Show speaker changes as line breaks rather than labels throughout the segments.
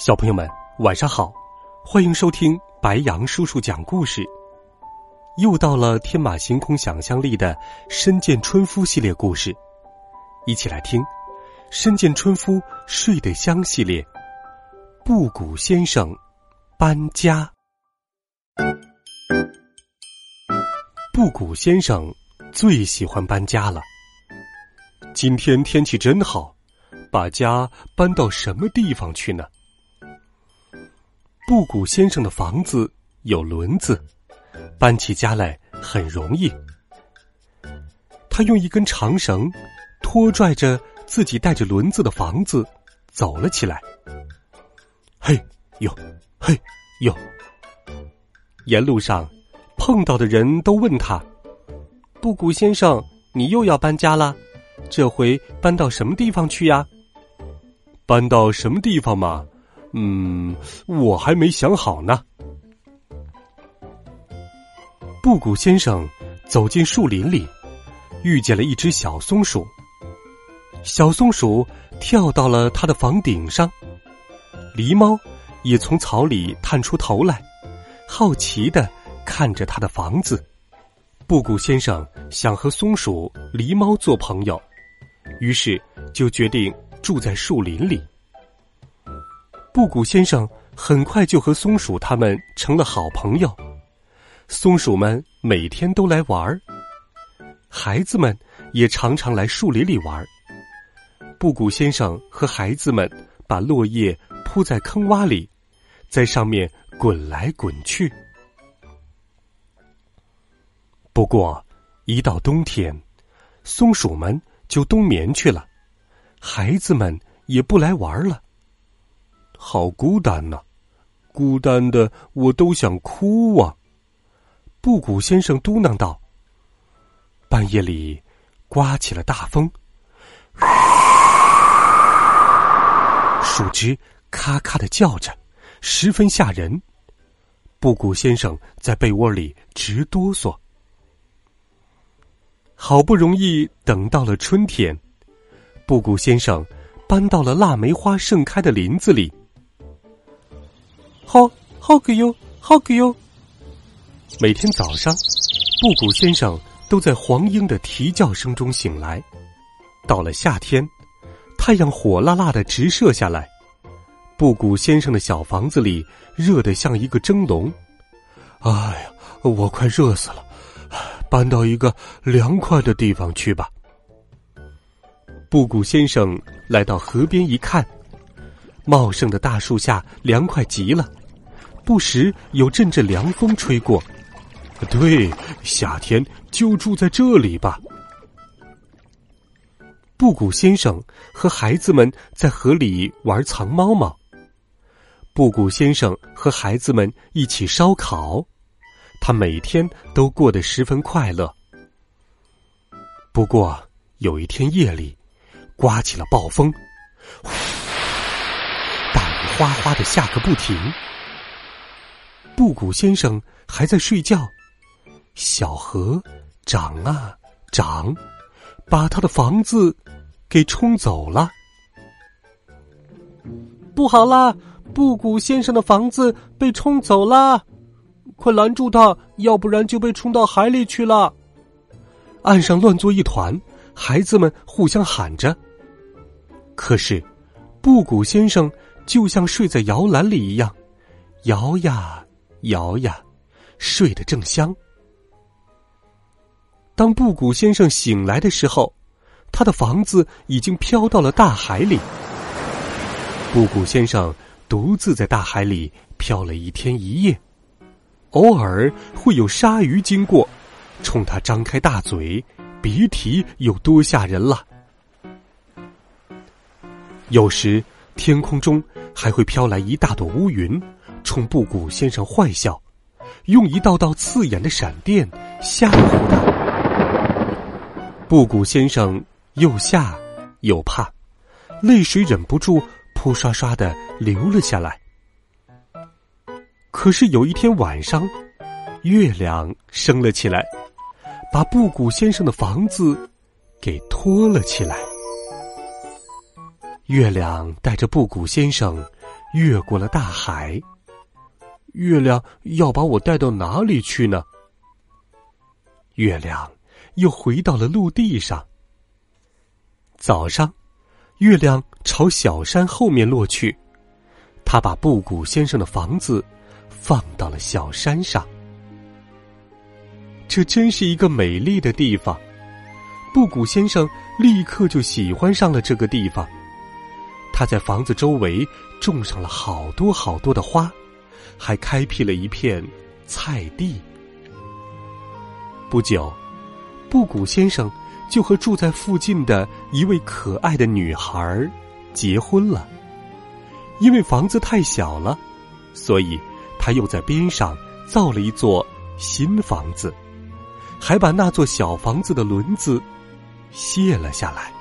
小朋友们，晚上好！欢迎收听白羊叔叔讲故事。又到了天马行空想象力的深见春夫系列故事，一起来听《深见春夫睡得香》系列。布谷先生搬家。布谷先生最喜欢搬家了。今天天气真好，把家搬到什么地方去呢？布谷先生的房子有轮子，搬起家来很容易。他用一根长绳拖拽着自己带着轮子的房子走了起来。嘿呦，嘿呦！沿路上碰到的人都问他：“布谷先生，你又要搬家了？这回搬到什么地方去呀？”搬到什么地方嘛？嗯，我还没想好呢。布谷先生走进树林里，遇见了一只小松鼠。小松鼠跳到了他的房顶上，狸猫也从草里探出头来，好奇的看着他的房子。布谷先生想和松鼠、狸猫做朋友，于是就决定住在树林里。布谷先生很快就和松鼠他们成了好朋友，松鼠们每天都来玩儿，孩子们也常常来树林里玩儿。布谷先生和孩子们把落叶铺在坑洼里，在上面滚来滚去。不过，一到冬天，松鼠们就冬眠去了，孩子们也不来玩了。好孤单呐，孤单的我都想哭啊！布谷先生嘟囔道。半夜里，刮起了大风，树枝咔咔的叫着，十分吓人。布谷先生在被窝里直哆嗦。好不容易等到了春天，布谷先生搬到了腊梅花盛开的林子里。好好个哟，好个哟！每天早上，布谷先生都在黄莺的啼叫声中醒来。到了夏天，太阳火辣辣的直射下来，布谷先生的小房子里热得像一个蒸笼。哎呀，我快热死了！搬到一个凉快的地方去吧。布谷先生来到河边一看，茂盛的大树下凉快极了。不时有阵阵凉风吹过，对，夏天就住在这里吧。布谷先生和孩子们在河里玩藏猫猫。布谷先生和孩子们一起烧烤，他每天都过得十分快乐。不过有一天夜里，刮起了暴风，大雨哗哗的下个不停。布谷先生还在睡觉，小河涨啊涨，把他的房子给冲走了。不好啦！布谷先生的房子被冲走了，快拦住他，要不然就被冲到海里去了。岸上乱作一团，孩子们互相喊着。可是，布谷先生就像睡在摇篮里一样，摇呀。摇呀，睡得正香。当布谷先生醒来的时候，他的房子已经飘到了大海里。布谷先生独自在大海里漂了一天一夜，偶尔会有鲨鱼经过，冲他张开大嘴，别提有多吓人了。有时天空中还会飘来一大朵乌云，冲布谷先生坏笑，用一道道刺眼的闪电吓唬他。布谷先生又吓又怕，泪水忍不住扑刷刷的流了下来。可是有一天晚上，月亮升了起来，把布谷先生的房子给托了起来。月亮带着布谷先生越过了大海。月亮要把我带到哪里去呢？月亮又回到了陆地上。早上，月亮朝小山后面落去，他把布谷先生的房子放到了小山上。这真是一个美丽的地方。布谷先生立刻就喜欢上了这个地方。他在房子周围种上了好多好多的花，还开辟了一片菜地。不久，布谷先生就和住在附近的一位可爱的女孩结婚了。因为房子太小了，所以他又在边上造了一座新房子，还把那座小房子的轮子卸了下来。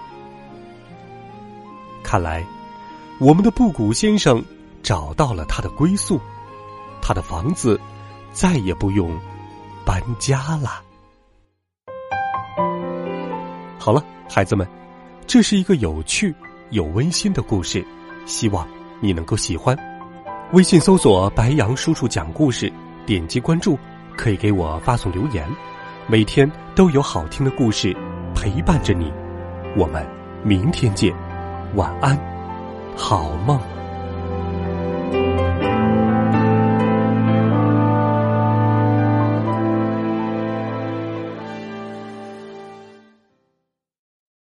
看来。我们的布谷先生找到了他的归宿，他的房子再也不用搬家了。好了，孩子们，这是一个有趣、又温馨的故事，希望你能够喜欢。微信搜索“白杨叔叔讲故事”，点击关注，可以给我发送留言，每天都有好听的故事陪伴着你。我们明天见，晚安。好梦。